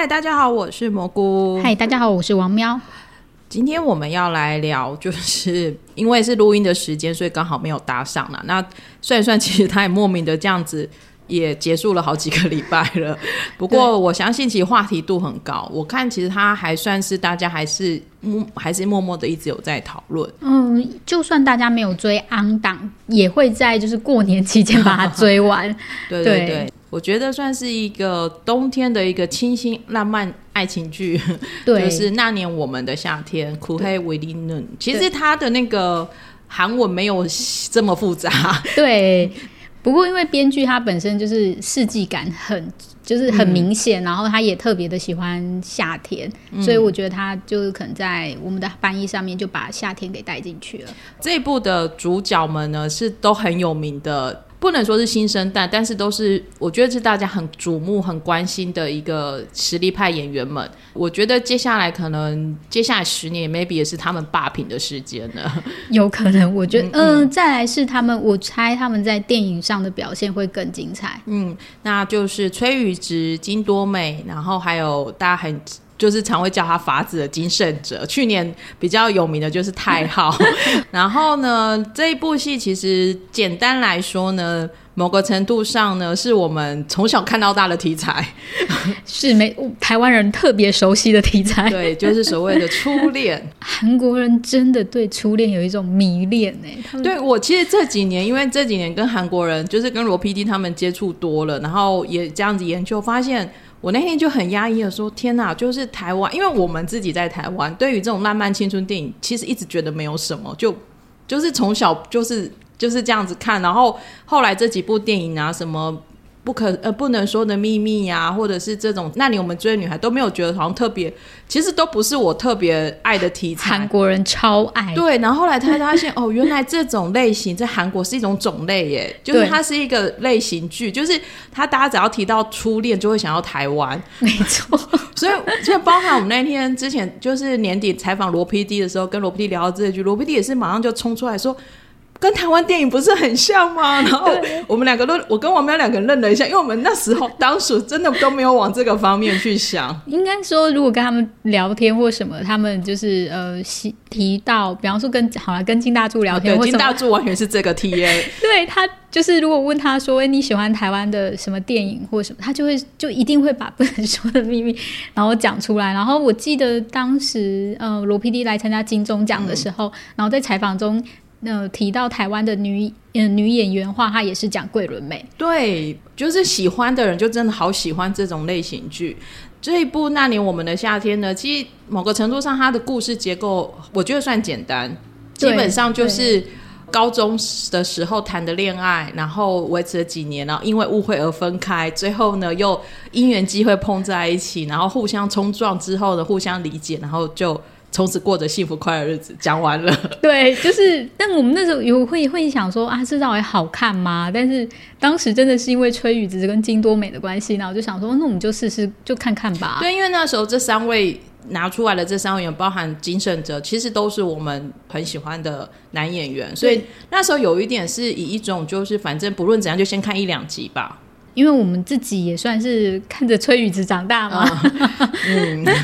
嗨，大家好，我是蘑菇。嗨，大家好，我是王喵。今天我们要来聊，就是因为是录音的时间，所以刚好没有搭上了。那算一算，其实他也莫名的这样子。也结束了好几个礼拜了，不过我相信其实话题度很高。我看其实他还算是大家还是默还是默默的一直有在讨论。嗯，就算大家没有追安档，也会在就是过年期间把它追完。对 对对，我觉得算是一个冬天的一个清新浪漫爱情剧。对，就是那年我们的夏天，苦黑维利嫩。其实他的那个韩文没有这么复杂。对。不过，因为编剧他本身就是四季感很，就是很明显，然后他也特别的喜欢夏天，所以我觉得他就是可能在我们的翻译上面就把夏天给带进去了。这一部的主角们呢，是都很有名的。不能说是新生代，但是都是我觉得是大家很瞩目、很关心的一个实力派演员们。我觉得接下来可能接下来十年，maybe 也是他们霸屏的时间了。有可能，我觉得，嗯，再来是他们，我猜他们在电影上的表现会更精彩。嗯，那就是崔宇植、金多美，然后还有大家很。就是常会叫他法子的金圣哲，去年比较有名的就是太昊。然后呢，这一部戏其实简单来说呢，某个程度上呢，是我们从小看到大的题材，是没台湾人特别熟悉的题材。对，就是所谓的初恋。韩国人真的对初恋有一种迷恋呢。对我其实这几年，因为这几年跟韩国人，就是跟罗 PD 他们接触多了，然后也这样子研究，发现。我那天就很压抑的说：“天哪，就是台湾，因为我们自己在台湾，对于这种浪漫青春电影，其实一直觉得没有什么，就就是从小就是就是这样子看，然后后来这几部电影啊，什么。”不可呃不能说的秘密呀，或者是这种，那你我们追女孩都没有觉得好像特别，其实都不是我特别爱的题材。韩国人超爱。对，然后后来他发现 哦，原来这种类型在韩国是一种种类耶，就是它是一个类型剧，就是他大家只要提到初恋就会想到台湾，没错。所以就包含我们那天之前就是年底采访罗 PD 的时候，跟罗 PD 聊到这句，罗 PD 也是马上就冲出来说。跟台湾电影不是很像吗？然后我们两个都，我跟王喵两个人愣了一下，因为我们那时候当时真的都没有往这个方面去想。应该说，如果跟他们聊天或什么，他们就是呃提到，比方说跟好了跟金大柱聊天，金大柱完全是这个 T A。对他就是如果问他说，哎，你喜欢台湾的什么电影或什么，他就会就一定会把不能说的秘密 然后讲出来。然后我记得当时呃罗 PD 来参加金钟奖的时候，然后在采访中。那提到台湾的女嗯女演员话，她也是讲桂纶镁。对，就是喜欢的人就真的好喜欢这种类型剧。这一部《那年我们的夏天》呢，其实某个程度上，它的故事结构我觉得算简单，基本上就是高中的时候谈的恋爱，然后维持了几年，然后因为误会而分开，最后呢又因缘机会碰在一起，然后互相冲撞之后呢互相理解，然后就。从此过着幸福快乐日子，讲完了。对，就是，但我们那时候有会会想说啊，这到底好看吗？但是当时真的是因为崔宇植跟金多美的关系，然后就想说，那我们就试试，就看看吧。对，因为那时候这三位拿出来的这三位演员，包含金圣哲，其实都是我们很喜欢的男演员，所以那时候有一点是以一种就是反正不论怎样，就先看一两集吧。因为我们自己也算是看着崔宇植长大嘛。嗯。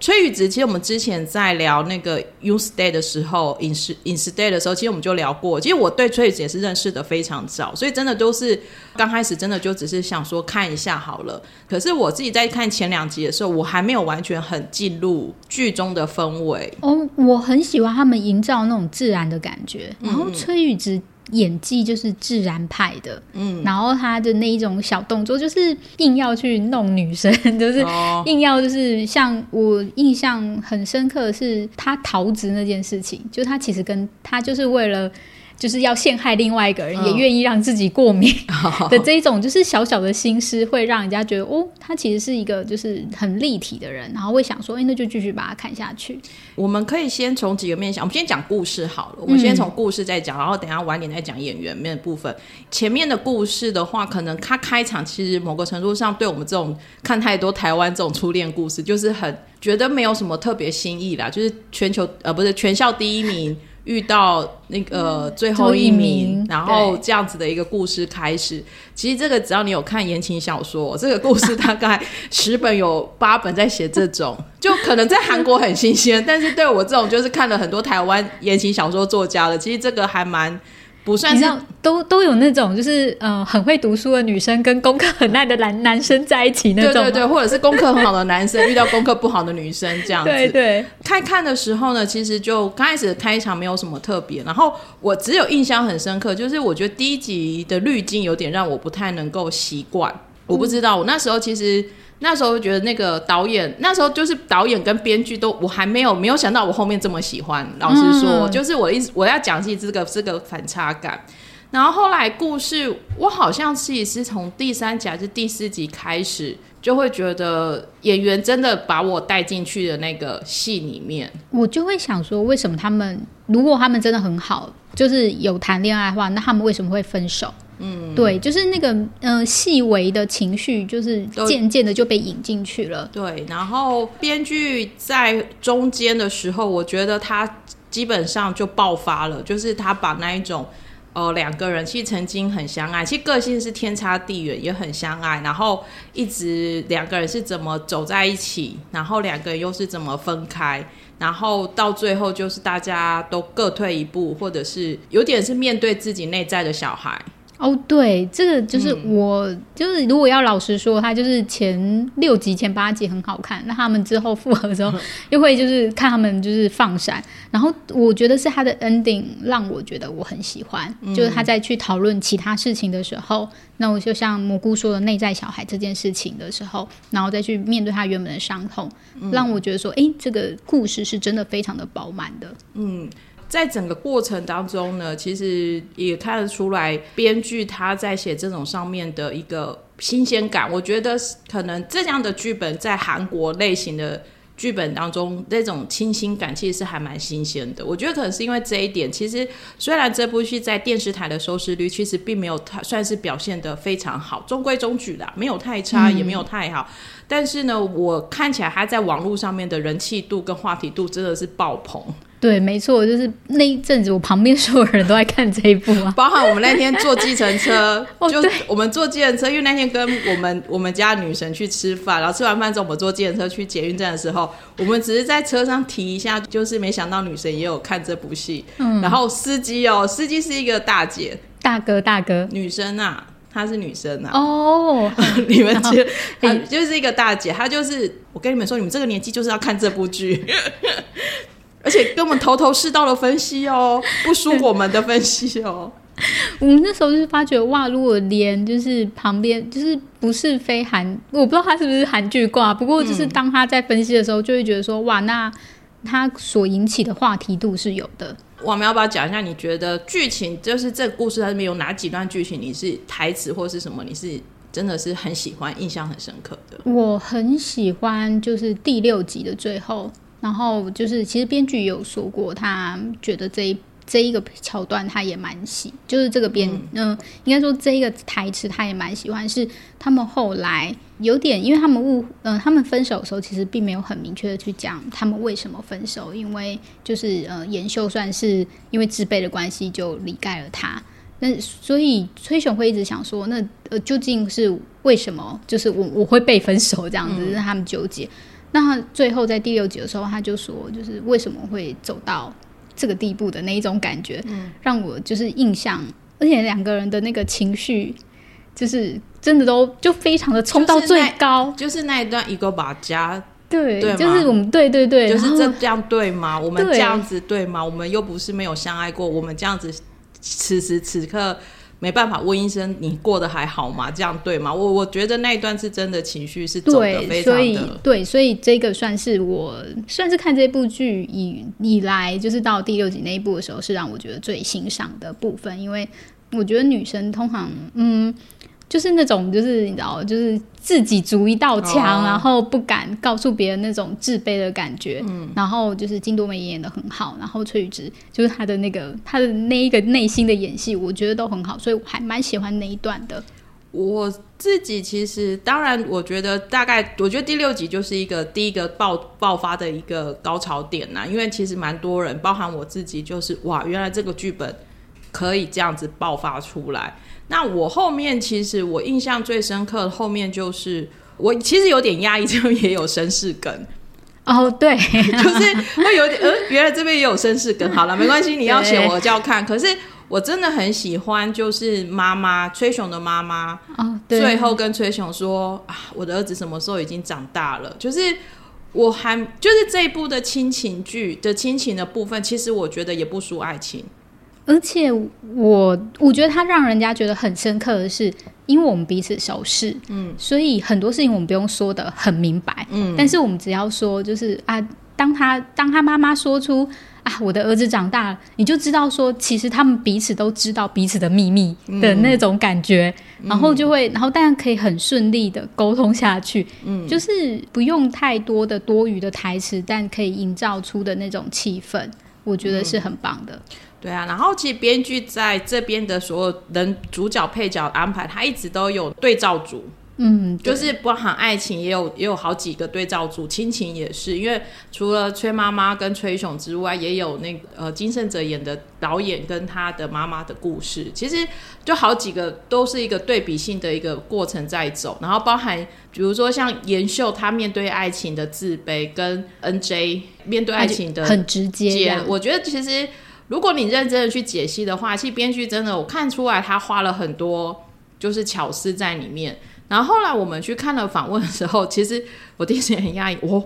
崔宇植，其实我们之前在聊那个《You Stay》的时候，《In In Stay》的时候，其实我们就聊过。其实我对崔宇植也是认识的非常早，所以真的都是刚开始真的就只是想说看一下好了。可是我自己在看前两集的时候，我还没有完全很进入剧中的氛围。哦，我很喜欢他们营造那种自然的感觉。然后崔宇植。演技就是自然派的，嗯，然后他的那一种小动作，就是硬要去弄女生，就是硬要就是像我印象很深刻的是他逃职那件事情，就他其实跟他就是为了。就是要陷害另外一个人，也愿意让自己过敏 的这一种，就是小小的心思，会让人家觉得哦，他其实是一个就是很立体的人，然后会想说，哎，那就继续把它看下去。我们可以先从几个面向，我们先讲故事好了。我们先从故事再讲，然后等下晚点再讲演员面的部分。前面的故事的话，可能他开场其实某个程度上，对我们这种看太多台湾这种初恋故事，就是很觉得没有什么特别新意啦，就是全球呃不是全校第一名。遇到那个最后一名，然后这样子的一个故事开始。其实这个只要你有看言情小说，这个故事大概 十本有八本在写这种，就可能在韩国很新鲜，但是对我这种就是看了很多台湾言情小说作家的，其实这个还蛮。不算是都都有那种就是呃很会读书的女生跟功课很烂的男男生在一起那种，对对对，或者是功课很好的男生遇到功课不好的女生这样子。对 对，开看的时候呢，其实就刚开始开场没有什么特别，然后我只有印象很深刻，就是我觉得第一集的滤镜有点让我不太能够习惯，我不知道我那时候其实。那时候觉得那个导演，那时候就是导演跟编剧都，我还没有没有想到我后面这么喜欢。老实说，就是我一直我要讲起这个这个反差感。然后后来故事，我好像是是从第三集还是第四集开始，就会觉得演员真的把我带进去的那个戏里面。我就会想说，为什么他们如果他们真的很好，就是有谈恋爱的话，那他们为什么会分手？嗯，对，就是那个嗯，细微的情绪，就是渐渐的就被引进去了。对，然后编剧在中间的时候，我觉得他基本上就爆发了，就是他把那一种呃两个人其实曾经很相爱，其实个性是天差地远，也很相爱，然后一直两个人是怎么走在一起，然后两个人又是怎么分开，然后到最后就是大家都各退一步，或者是有点是面对自己内在的小孩。哦，对，这个就是我，就是如果要老实说，他就是前六集、前八集很好看，那他们之后复合的时候，又会就是看他们就是放闪，然后我觉得是他的 ending 让我觉得我很喜欢，就是他在去讨论其他事情的时候，那我就像蘑菇说的内在小孩这件事情的时候，然后再去面对他原本的伤痛，让我觉得说，哎，这个故事是真的非常的饱满的，嗯。在整个过程当中呢，其实也看得出来，编剧他在写这种上面的一个新鲜感。我觉得可能这样的剧本在韩国类型的剧本当中，那种清新感其实是还蛮新鲜的。我觉得可能是因为这一点，其实虽然这部戏在电视台的收视率其实并没有太算是表现的非常好，中规中矩的，没有太差，也没有太好。但是呢，我看起来他在网络上面的人气度跟话题度真的是爆棚。对，没错，就是那一阵子，我旁边所有人都在看这一部啊，包含我们那天坐计程车，就我们坐计程车，因为那天跟我们我们家女神去吃饭，然后吃完饭之后，我们坐计程车去捷运站的时候，我们只是在车上提一下，就是没想到女神也有看这部戏，嗯，然后司机哦，司机是一个大姐，大哥大哥，女生啊，她是女生啊，哦，你们就就是一个大姐，她就是我跟你们说，你们这个年纪就是要看这部剧。而且跟我们头头是道的分析哦，不输我们的分析哦。我们那时候就是发觉哇，如果连就是旁边就是不是非韩，我不知道他是不是韩剧挂，不过就是当他在分析的时候，就会觉得说哇，那他所引起的话题度是有的。我们要不要讲一下？你觉得剧情就是这个故事它里面有哪几段剧情？你是台词或是什么？你是真的是很喜欢、印象很深刻的？我很喜欢，就是第六集的最后。然后就是，其实编剧有说过，他觉得这一这一个桥段他也蛮喜，就是这个编，嗯，应该说这一个台词他也蛮喜欢。是他们后来有点，因为他们误，嗯，他们分手的时候其实并没有很明确的去讲他们为什么分手，因为就是呃，妍秀算是因为自卑的关系就离开了他。那所以崔雄会一直想说，那呃究竟是为什么？就是我我会被分手这样子，让他们纠结。那最后在第六集的时候，他就说，就是为什么会走到这个地步的那一种感觉，让我就是印象，而且两个人的那个情绪，就是真的都就非常的冲到最高，就是那一段一个把家，对，就是我们对对对，就是这这样对吗？我们这样子对吗？我们又不是没有相爱过，我们这样子此时此刻。没办法问医生，你过得还好吗？这样对吗？我我觉得那一段是真的情绪是走的非常的对，所以这个算是我算是看这部剧以以来，就是到第六集那一部的时候，是让我觉得最欣赏的部分，因为我觉得女生通常嗯。就是那种，就是你知道，就是自己筑一道墙，然后不敢告诉别人那种自卑的感觉。嗯，然后就是金多美演的很好，然后崔宇植就是他的那个他的那一个内心的演戏，我觉得都很好，所以我还蛮喜欢那一段的。我自己其实当然，我觉得大概，我觉得第六集就是一个第一个爆爆发的一个高潮点呐，因为其实蛮多人，包含我自己，就是哇，原来这个剧本可以这样子爆发出来。那我后面其实我印象最深刻的后面就是我其实有点压抑，这边也有绅士梗哦，对，就是会有点呃，原来这边也有绅士梗。好了，没关系，你要写我就要看，可是。我真的很喜欢，就是妈妈崔雄的妈妈，哦，最后跟崔雄说啊，我的儿子什么时候已经长大了？就是我还就是这一部的亲情剧的亲情的部分，其实我觉得也不输爱情。而且我我觉得他让人家觉得很深刻的是，因为我们彼此熟识，嗯，所以很多事情我们不用说的很明白，嗯，但是我们只要说，就是啊，当他当他妈妈说出。啊，我的儿子长大了，你就知道说，其实他们彼此都知道彼此的秘密的那种感觉，然后就会，然后当然可以很顺利的沟通下去，嗯，就是不用太多的多余的台词，但可以营造出的那种气氛，我觉得是很棒的。对啊，然后其实编剧在这边的所有人主角配角安排，他一直都有对照组。嗯，就是包含爱情也有也有好几个对照组，亲情也是，因为除了崔妈妈跟崔雄之外，也有那个呃金圣哲演的导演跟他的妈妈的故事，其实就好几个都是一个对比性的一个过程在走，然后包含比如说像延秀他面对爱情的自卑，跟 N J 面对爱情的很直接，我觉得其实如果你认真的去解析的话，其实编剧真的我看出来他花了很多就是巧思在里面。然后后来我们去看了访问的时候，其实我第一时间很讶异。哦，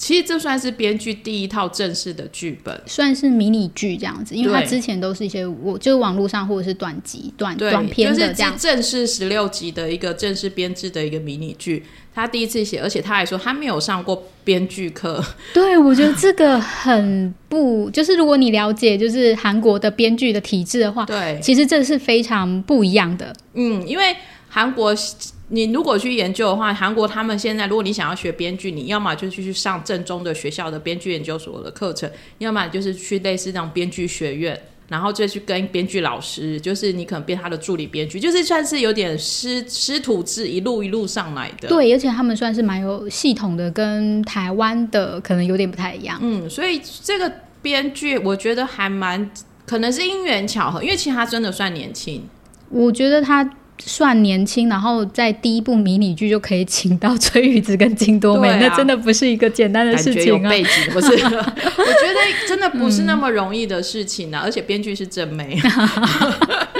其实这算是编剧第一套正式的剧本，算是迷你剧这样子，因为他之前都是一些我就是网络上或者是短集、短短片的这样。正式十六集的一个正式编制的一个迷你剧，他第一次写，而且他还说他没有上过编剧课。对，我觉得这个很不，就是如果你了解就是韩国的编剧的体制的话，对，其实这是非常不一样的。嗯，因为韩国。你如果去研究的话，韩国他们现在，如果你想要学编剧，你要么就是去上正宗的学校的编剧研究所的课程，要么就是去类似那种编剧学院，然后再去跟编剧老师，就是你可能变他的助理编剧，就是算是有点师师徒制，一路一路上来的。对，而且他们算是蛮有系统的，跟台湾的可能有点不太一样。嗯，所以这个编剧我觉得还蛮可能是因缘巧合，因为其实他真的算年轻，我觉得他。算年轻，然后在第一部迷你剧就可以请到崔宇植跟金多美，那真的不是一个简单的事情啊！背景不是，我觉得真的不是那么容易的事情啊！而且编剧是真美，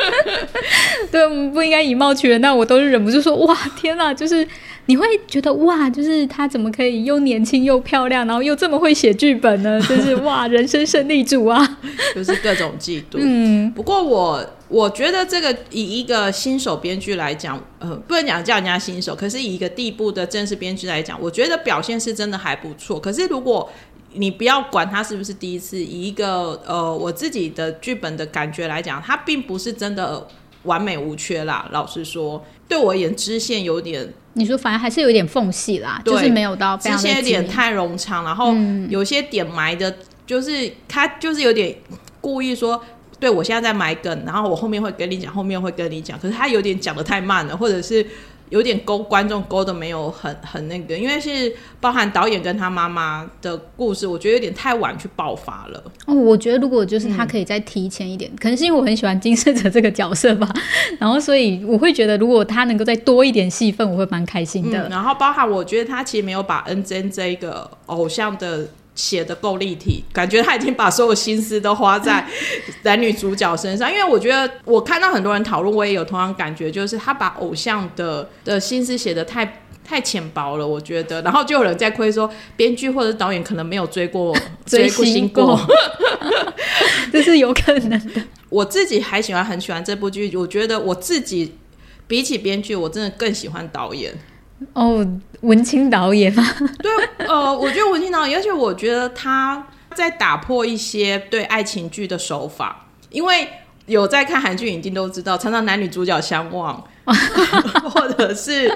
对，我们不应该以貌取人，但我都是忍不住说哇，天哪！就是你会觉得哇，就是她怎么可以又年轻又漂亮，然后又这么会写剧本呢？真是哇，人生胜利组啊！就是各种嫉妒。嗯，不过我。我觉得这个以一个新手编剧来讲，呃，不能讲叫人家新手，可是以一个地步的正式编剧来讲，我觉得表现是真的还不错。可是如果你不要管他是不是第一次，以一个呃我自己的剧本的感觉来讲，它并不是真的完美无缺啦。老实说，对我而言，支线有点，你说反而还是有点缝隙啦，就是没有到支线有点太冗长，然后有些点埋的，就是他就是有点故意说。对，我现在在买梗，然后我后面会跟你讲，后面会跟你讲。可是他有点讲的太慢了，或者是有点勾观众勾的没有很很那个，因为是包含导演跟他妈妈的故事，我觉得有点太晚去爆发了。哦，我觉得如果就是他可以再提前一点，可能是因为我很喜欢金圣哲这个角色吧，然后所以我会觉得如果他能够再多一点戏份，我会蛮开心的。然后包含我觉得他其实没有把 N J 这一个偶像的。写的够立体，感觉他已经把所有心思都花在 男女主角身上。因为我觉得我看到很多人讨论，我也有同样感觉，就是他把偶像的的心思写的太太浅薄了。我觉得，然后就有人在亏说，编剧或者导演可能没有追过 追星过，这是有可能的。我自己还喜欢很喜欢这部剧，我觉得我自己比起编剧，我真的更喜欢导演。哦，文青导演吗？对，呃，我觉得文青导演，而且我觉得他在打破一些对爱情剧的手法，因为有在看韩剧，一定都知道，常常男女主角相望，或者是，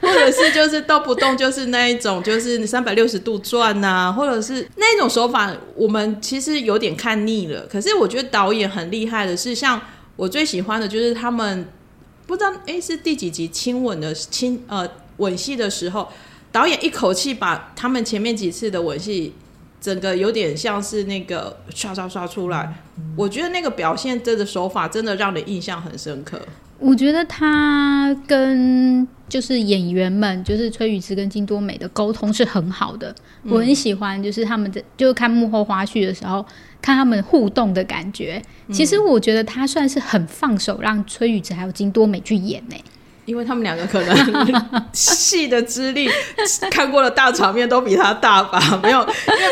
或者是就是动不动就是那一种，就是三百六十度转呐，或者是那种手法，我们其实有点看腻了。可是我觉得导演很厉害的是，像我最喜欢的就是他们。不知道哎是第几集亲吻的亲呃吻戏的时候，导演一口气把他们前面几次的吻戏。整个有点像是那个刷刷刷出来，我觉得那个表现这个手法真的让人印象很深刻。我觉得他跟就是演员们，就是崔宇植跟金多美的沟通是很好的，我很喜欢。就是他们的就是看幕后花絮的时候，看他们互动的感觉。其实我觉得他算是很放手让崔宇植还有金多美去演呢。因为他们两个可能 戏的资历看过的大场面都比他大吧？没有，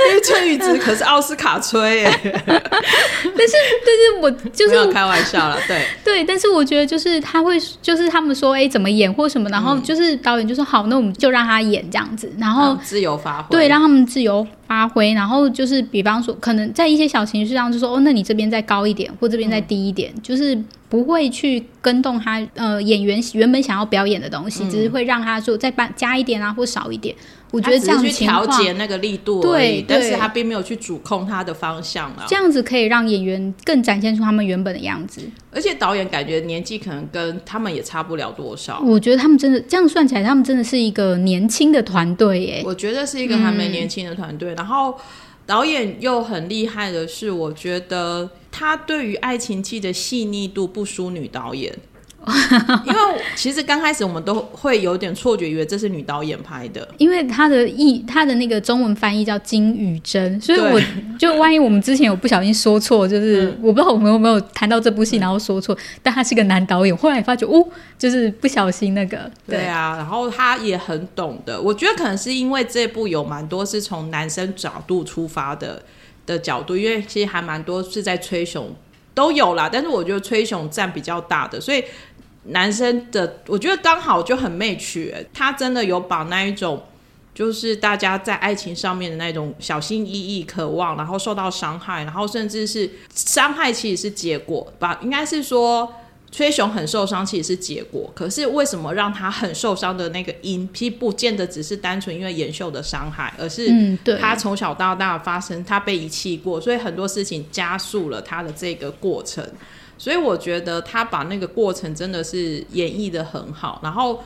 因为崔宇植 可是奥斯卡崔，但是但是我就是开玩笑了，对。对，但是我觉得就是他会就是他们说哎怎么演或什么，然后就是导演就说好，那我们就让他演这样子，然后自由发挥，对，让他们自由发挥，然后就是比方说可能在一些小情绪上就说哦，那你这边再高一点，或这边再低一点，就是。不会去跟动他呃演员原本想要表演的东西，只是会让他说再加加一点啊，或少一点。我觉得这样去调节那个力度，对，但是他并没有去主控他的方向啊。这样子可以让演员更展现出他们原本的样子。而且导演感觉年纪可能跟他们也差不了多少。我觉得他们真的这样算起来，他们真的是一个年轻的团队耶。我觉得是一个还蛮年轻的团队，然后。导演又很厉害的是，我觉得他对于爱情戏的细腻度不输女导演。因为其实刚开始我们都会有点错觉，以为这是女导演拍的。因为他的译，他的那个中文翻译叫金宇珍，所以我 就万一我们之前有不小心说错，就是我不知道我们有没有谈到这部戏，然后说错。但他是个男导演，后来发觉哦，就是不小心那个。对啊，然后他也很懂的。我觉得可能是因为这部有蛮多是从男生角度出发的的角度，因为其实还蛮多是在吹熊都有啦，但是我觉得吹熊占比较大的，所以。男生的，我觉得刚好就很媚曲，他真的有把那一种，就是大家在爱情上面的那种小心翼翼、渴望，然后受到伤害，然后甚至是伤害，其实是结果吧？应该是说崔雄很受伤，其实是结果。可是为什么让他很受伤的那个因，其实不见得只是单纯因为延秀的伤害，而是他从小到大发生，他被遗弃过，所以很多事情加速了他的这个过程。所以我觉得他把那个过程真的是演绎的很好，然后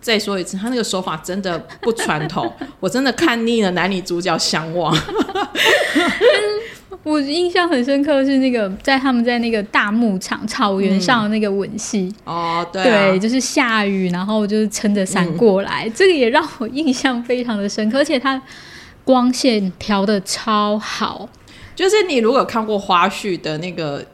再说一次，他那个手法真的不传统，我真的看腻了男女主角相望。我印象很深刻是那个在他们在那个大牧场草原上的那个吻戏。哦，对，就是下雨，然后就是撑着伞过来，这个也让我印象非常的深刻，而且他光线调的超好，就是你如果看过花絮的那个。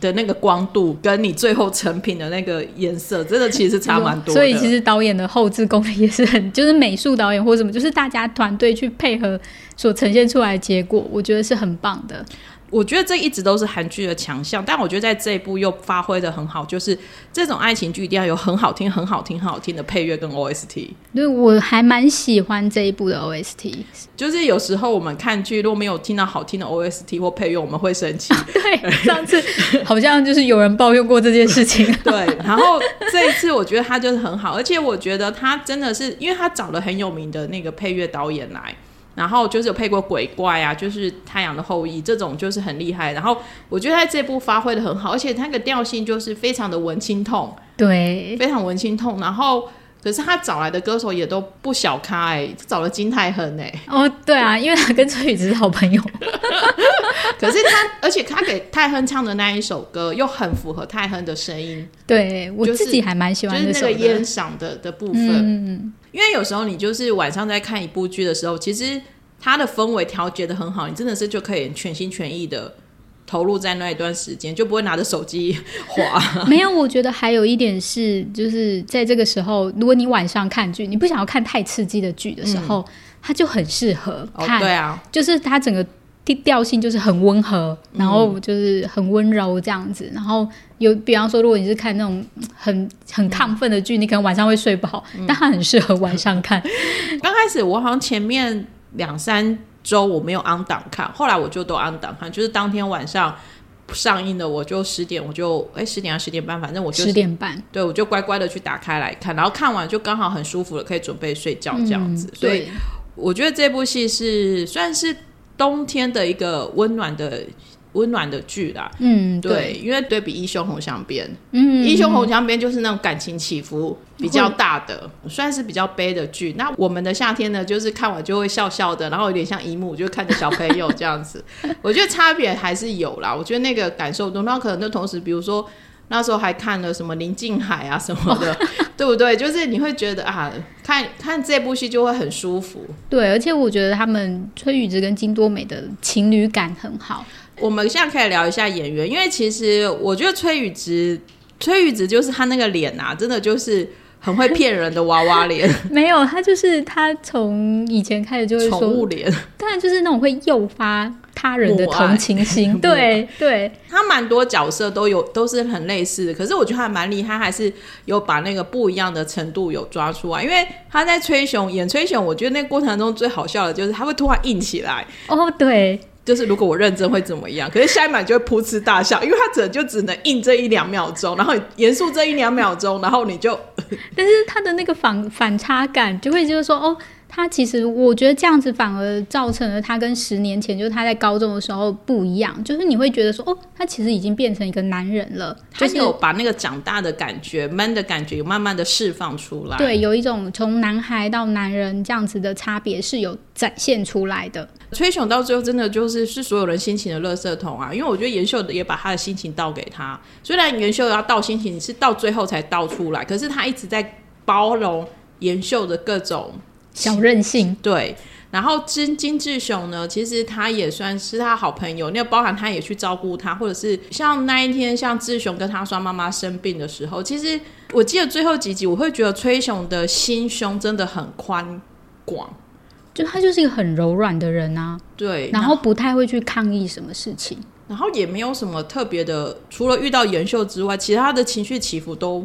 的那个光度跟你最后成品的那个颜色，真的其实差蛮多。所以其实导演的后置功力也是很，就是美术导演或什么，就是大家团队去配合所呈现出来的结果，我觉得是很棒的。我觉得这一直都是韩剧的强项，但我觉得在这一部又发挥的很好，就是这种爱情剧一定要有很好听、很好听、很好听的配乐跟 OST。对，我还蛮喜欢这一部的 OST。就是有时候我们看剧如果没有听到好听的 OST 或配乐，我们会生气。对，上次好像就是有人抱怨过这件事情。对，然后这一次我觉得他就是很好，而且我觉得他真的是，因为他找了很有名的那个配乐导演来。然后就是有配过鬼怪啊，就是太阳的后裔这种就是很厉害。然后我觉得在这部发挥的很好，而且他个调性就是非常的文青痛，对，非常文青痛。然后可是他找来的歌手也都不小咖哎，找了金泰亨哎。哦，对啊，因为他跟崔宇植是好朋友。可是他，而且他给泰亨唱的那一首歌又很符合泰亨的声音。对我自己还蛮喜欢，就是那个烟嗓的的部分。嗯。因为有时候你就是晚上在看一部剧的时候，其实它的氛围调节的很好，你真的是就可以全心全意的投入在那一段时间，就不会拿着手机 滑。没有，我觉得还有一点是，就是在这个时候，如果你晚上看剧，你不想要看太刺激的剧的时候，它就很适合看。对啊，就是它整个。调性就是很温和，然后就是很温柔这样子。然后有，比方说，如果你是看那种很很亢奋的剧，你可能晚上会睡不好，但它很适合晚上看。刚开始我好像前面两三周我没有按档看，后来我就都按档看，就是当天晚上上映的，我就十点我就哎十点啊十点半，反正我就十点半，对我就乖乖的去打开来看，然后看完就刚好很舒服了，可以准备睡觉这样子。所以我觉得这部戏是算是。冬天的一个温暖的温暖的剧啦。嗯，对，因为对比《一胸红香边》，嗯，《一胸红香边》就是那种感情起伏比较大的，算是比较悲的剧。那我们的夏天呢，就是看完就会笑笑的，然后有点像姨母，就看着小朋友这样子。我觉得差别还是有啦，我觉得那个感受度，那可能就同时，比如说。那时候还看了什么林静海啊什么的，对不对？就是你会觉得啊，看看这部戏就会很舒服。对，而且我觉得他们崔宇植跟金多美的情侣感很好。我们现在可以聊一下演员，因为其实我觉得崔宇植，崔宇植就是他那个脸啊，真的就是很会骗人的娃娃脸，没有，他就是他从以前开始就会宠说，物脸。当然就是那种会诱发他人的同情心。对对，他蛮多角色都有都是很类似的，可是我觉得他蛮厉害，还是有把那个不一样的程度有抓出来。因为他在崔雄演崔雄，我觉得那过程中最好笑的就是他会突然硬起来，哦对，就是如果我认真会怎么样？可是下一秒就会噗嗤大笑，因为他只就只能硬这一两秒钟，然后严肃这一两秒钟，然后你就 但是他的那个反反差感，就会就是说，哦，他其实我觉得这样子反而造成了他跟十年前，就是他在高中的时候不一样，就是你会觉得说，哦，他其实已经变成一个男人了，就是他有把那个长大的感觉、man 的感觉，有慢慢的释放出来。对，有一种从男孩到男人这样子的差别是有展现出来的。崔雄到最后真的就是是所有人心情的垃圾桶啊！因为我觉得妍秀也把他的心情倒给他，虽然妍秀要倒心情是到最后才倒出来，可是他一直在包容妍秀的各种小任性，对。然后金金志雄呢，其实他也算是他好朋友，那包含他也去照顾他，或者是像那一天像志雄跟他说妈妈生病的时候，其实我记得最后几集，我会觉得崔雄的心胸真的很宽广，就他就是一个很柔软的人啊，对，然后不太会去抗议什么事情。然后也没有什么特别的，除了遇到妍秀之外，其他的情绪起伏都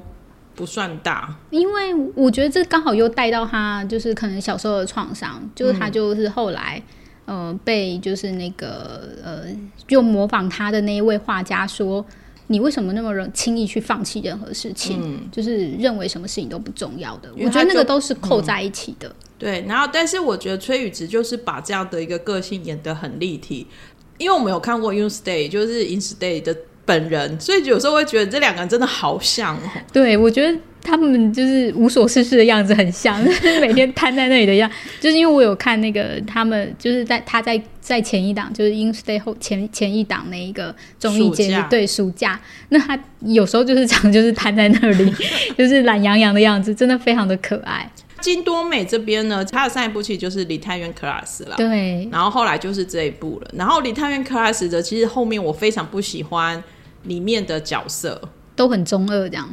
不算大。因为我觉得这刚好又带到他，就是可能小时候的创伤，就是他就是后来，呃，被就是那个呃，就模仿他的那一位画家说，你为什么那么容轻易去放弃任何事情？就是认为什么事情都不重要的。我觉得那个都是扣在一起的。对，然后但是我觉得崔宇植就是把这样的一个个性演得很立体，因为我们有看过 Instay，就是 Instay 的本人，所以有时候会觉得这两个人真的好像哦。对，我觉得他们就是无所事事的样子很像，就 是每天瘫在那里的样。就是因为我有看那个他们，就是在他在在前一档，就是 In Stay 后前前一档那一个综艺节目，对暑假，那他有时候就是常就是瘫在那里，就是懒洋洋的样子，真的非常的可爱。金多美这边呢，他的上一部戏就是《李泰院 Class》啦。对，然后后来就是这一部了。然后《李泰院 Class》的，其实后面我非常不喜欢里面的角色，都很中二这样，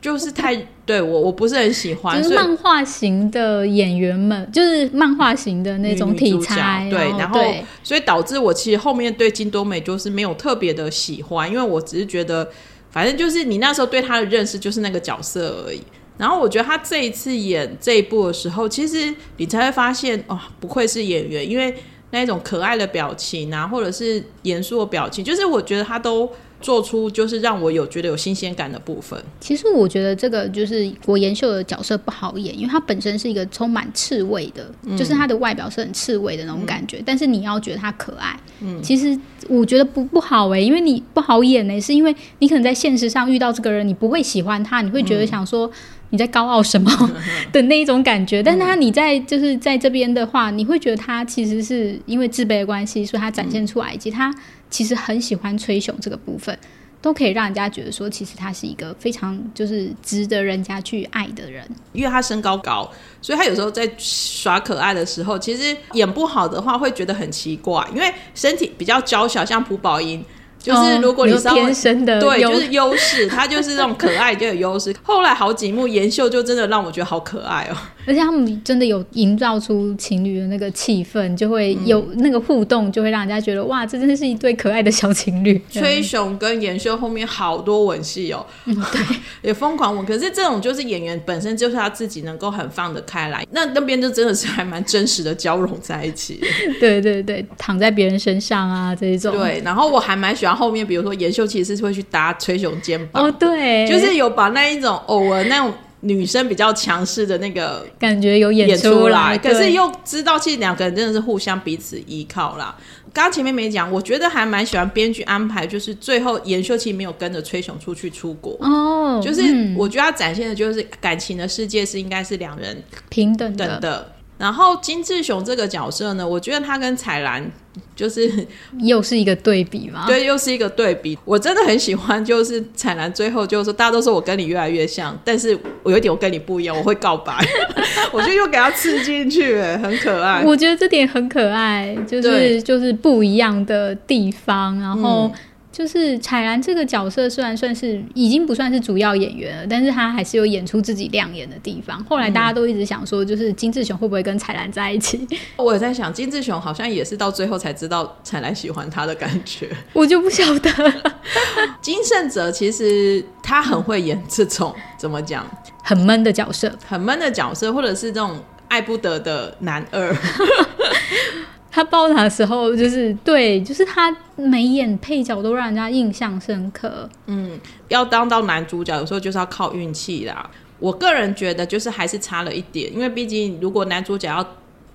就是太对我我不是很喜欢，就是漫画型的演员们，就是漫画型的那种题材，对，然后所以导致我其实后面对金多美就是没有特别的喜欢，因为我只是觉得，反正就是你那时候对他的认识就是那个角色而已。然后我觉得他这一次演这一部的时候，其实你才会发现，哦，不愧是演员，因为那种可爱的表情啊，或者是严肃的表情，就是我觉得他都做出就是让我有觉得有新鲜感的部分。其实我觉得这个就是国妍秀的角色不好演，因为她本身是一个充满刺猬的，就是她的外表是很刺猬的那种感觉。但是你要觉得她可爱，嗯其实我觉得不不好哎、因为你不好演呢、是因为你可能在现实上遇到这个人，你不会喜欢他，你会觉得想说。你在高傲什么 的那一种感觉，但是他你在就是在这边的话，你会觉得他其实是因为自卑的关系，所以他展现出来，以及他其实很喜欢吹熊这个部分，都可以让人家觉得说，其实他是一个非常就是值得人家去爱的人。因为他身高高，所以他有时候在耍可爱的时候，其实演不好的话会觉得很奇怪，因为身体比较娇小，像朴宝英。就是如果你天生的对，就是优势，他就是那种可爱就有优势。后来好几幕妍秀就真的让我觉得好可爱哦。而且他们真的有营造出情侣的那个气氛，就会有那个互动，就会让人家觉得哇，这真的是一对可爱的小情侣。崔雄跟妍秀后面好多吻戏哦，对，也疯狂吻。可是这种就是演员本身就是他自己能够很放得开来，那那边就真的是还蛮真实的交融在一起。对对对，躺在别人身上啊这一种。对，然后我还蛮喜欢后面，比如说妍秀其实是会去搭崔雄肩膀，哦，对，就是有把那一种偶尔那种女生比较强势的那个感觉有演出来，可是又知道其实两个人真的是互相彼此依靠啦。刚刚前面没讲，我觉得还蛮喜欢编剧安排，就是最后严秀琪没有跟着崔雄出去出国，哦，就是嗯我觉得他展现的就是感情的世界是应该是两人平等的。然后金志雄这个角色呢，我觉得他跟彩兰 就是又是一个对比嘛。对，又是一个对比。我真的很喜欢，就是彩兰最后就说，大家都说我跟你越来越像，但是我有点我跟你不一样，我会告白，我就又给他刺进去，哎很可爱。我觉得这点很可爱，就是就是不一样的地方，然后嗯就是彩兰这个角色虽然算是已经不算是主要演员了，但是他还是有演出自己亮眼的地方。后来大家都一直想说，就是金志雄会不会跟彩兰在一起，我也在想，金志雄好像也是到最后才知道彩兰喜欢他的感觉。我就不晓得。金圣哲其实他很会演这种怎么讲很闷的角色，很闷的角色，或者是这种爱不得的男二。他包打的时候，就是对，就是他每演配角都让人家印象深刻。嗯要当到男主角，有时候就是要靠运气啦。我个人觉得，就是还是差了一点，因为毕竟如果男主角要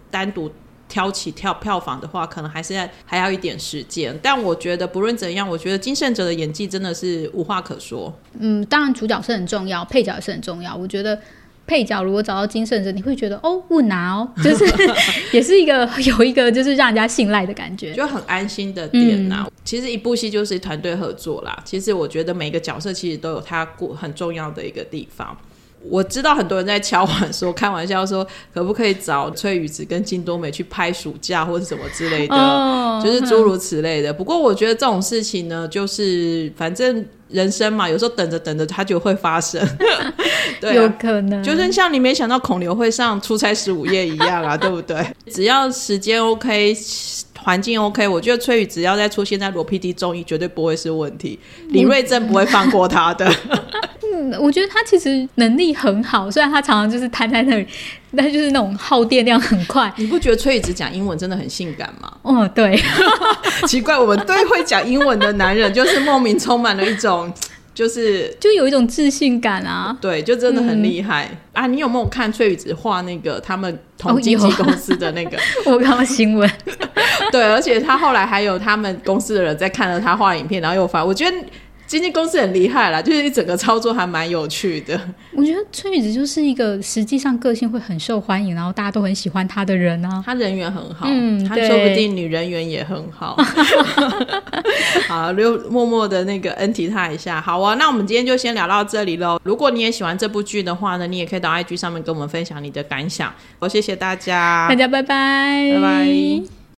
单独挑起跳票房的话，可能还是要还要一点时间。但我觉得不论怎样，我觉得金圣哲的演技真的是无话可说。嗯，当然主角是很重要，配角也是很重要。我觉得配角如果找到金圣哲，你会觉得哦，不拿哦，就是 也是一个 有一个就是让人家信赖的感觉。就很安心的点呐、其实一部戏就是团队合作啦。其实我觉得每个角色其实都有他过很重要的一个地方。我知道很多人在敲碗说，开玩笑说，可不可以找崔宇植跟金多美去拍暑假或者什么之类的，哦就是诸如此类的。不过我觉得这种事情呢，就是反正人生嘛，有时候等着等着它就会发生。对有啊，可能，就是像你没想到孔刘会上出差十五夜一样啊，对不对？只要时间 OK，环境 OK，我觉得崔宇只要再出现在罗 PD 综艺，绝对不会是问题。李瑞正不会放过他的。嗯我觉得他其实能力很好，虽然他常常就是瘫在那里，但就是那种耗电量很快。你不觉得崔宇植讲英文真的很性感吗？哦，对，奇怪，我们对会讲英文的男人，就是莫名充满了一种，就是就有一种自信感啊。对，就真的很厉害、啊！你有没有看崔宇植画那个他们同经纪公司的那个？我看到新闻，对，而且他后来还有他们公司的人在看了他画影片，然后又发，我觉得经纪公司很厉害啦，就是一整个操作还蛮有趣的。我觉得崔宇植就是一个实际上个性会很受欢迎，然后大家都很喜欢他的人啊。他人缘很好，嗯对他说不定女人缘也很好。好，就默默的那个恩提他一下。好啊，那我们今天就先聊到这里喽。如果你也喜欢这部剧的话呢，你也可以到 IG 上面跟我们分享你的感想。好谢谢大家，大家拜拜，拜拜。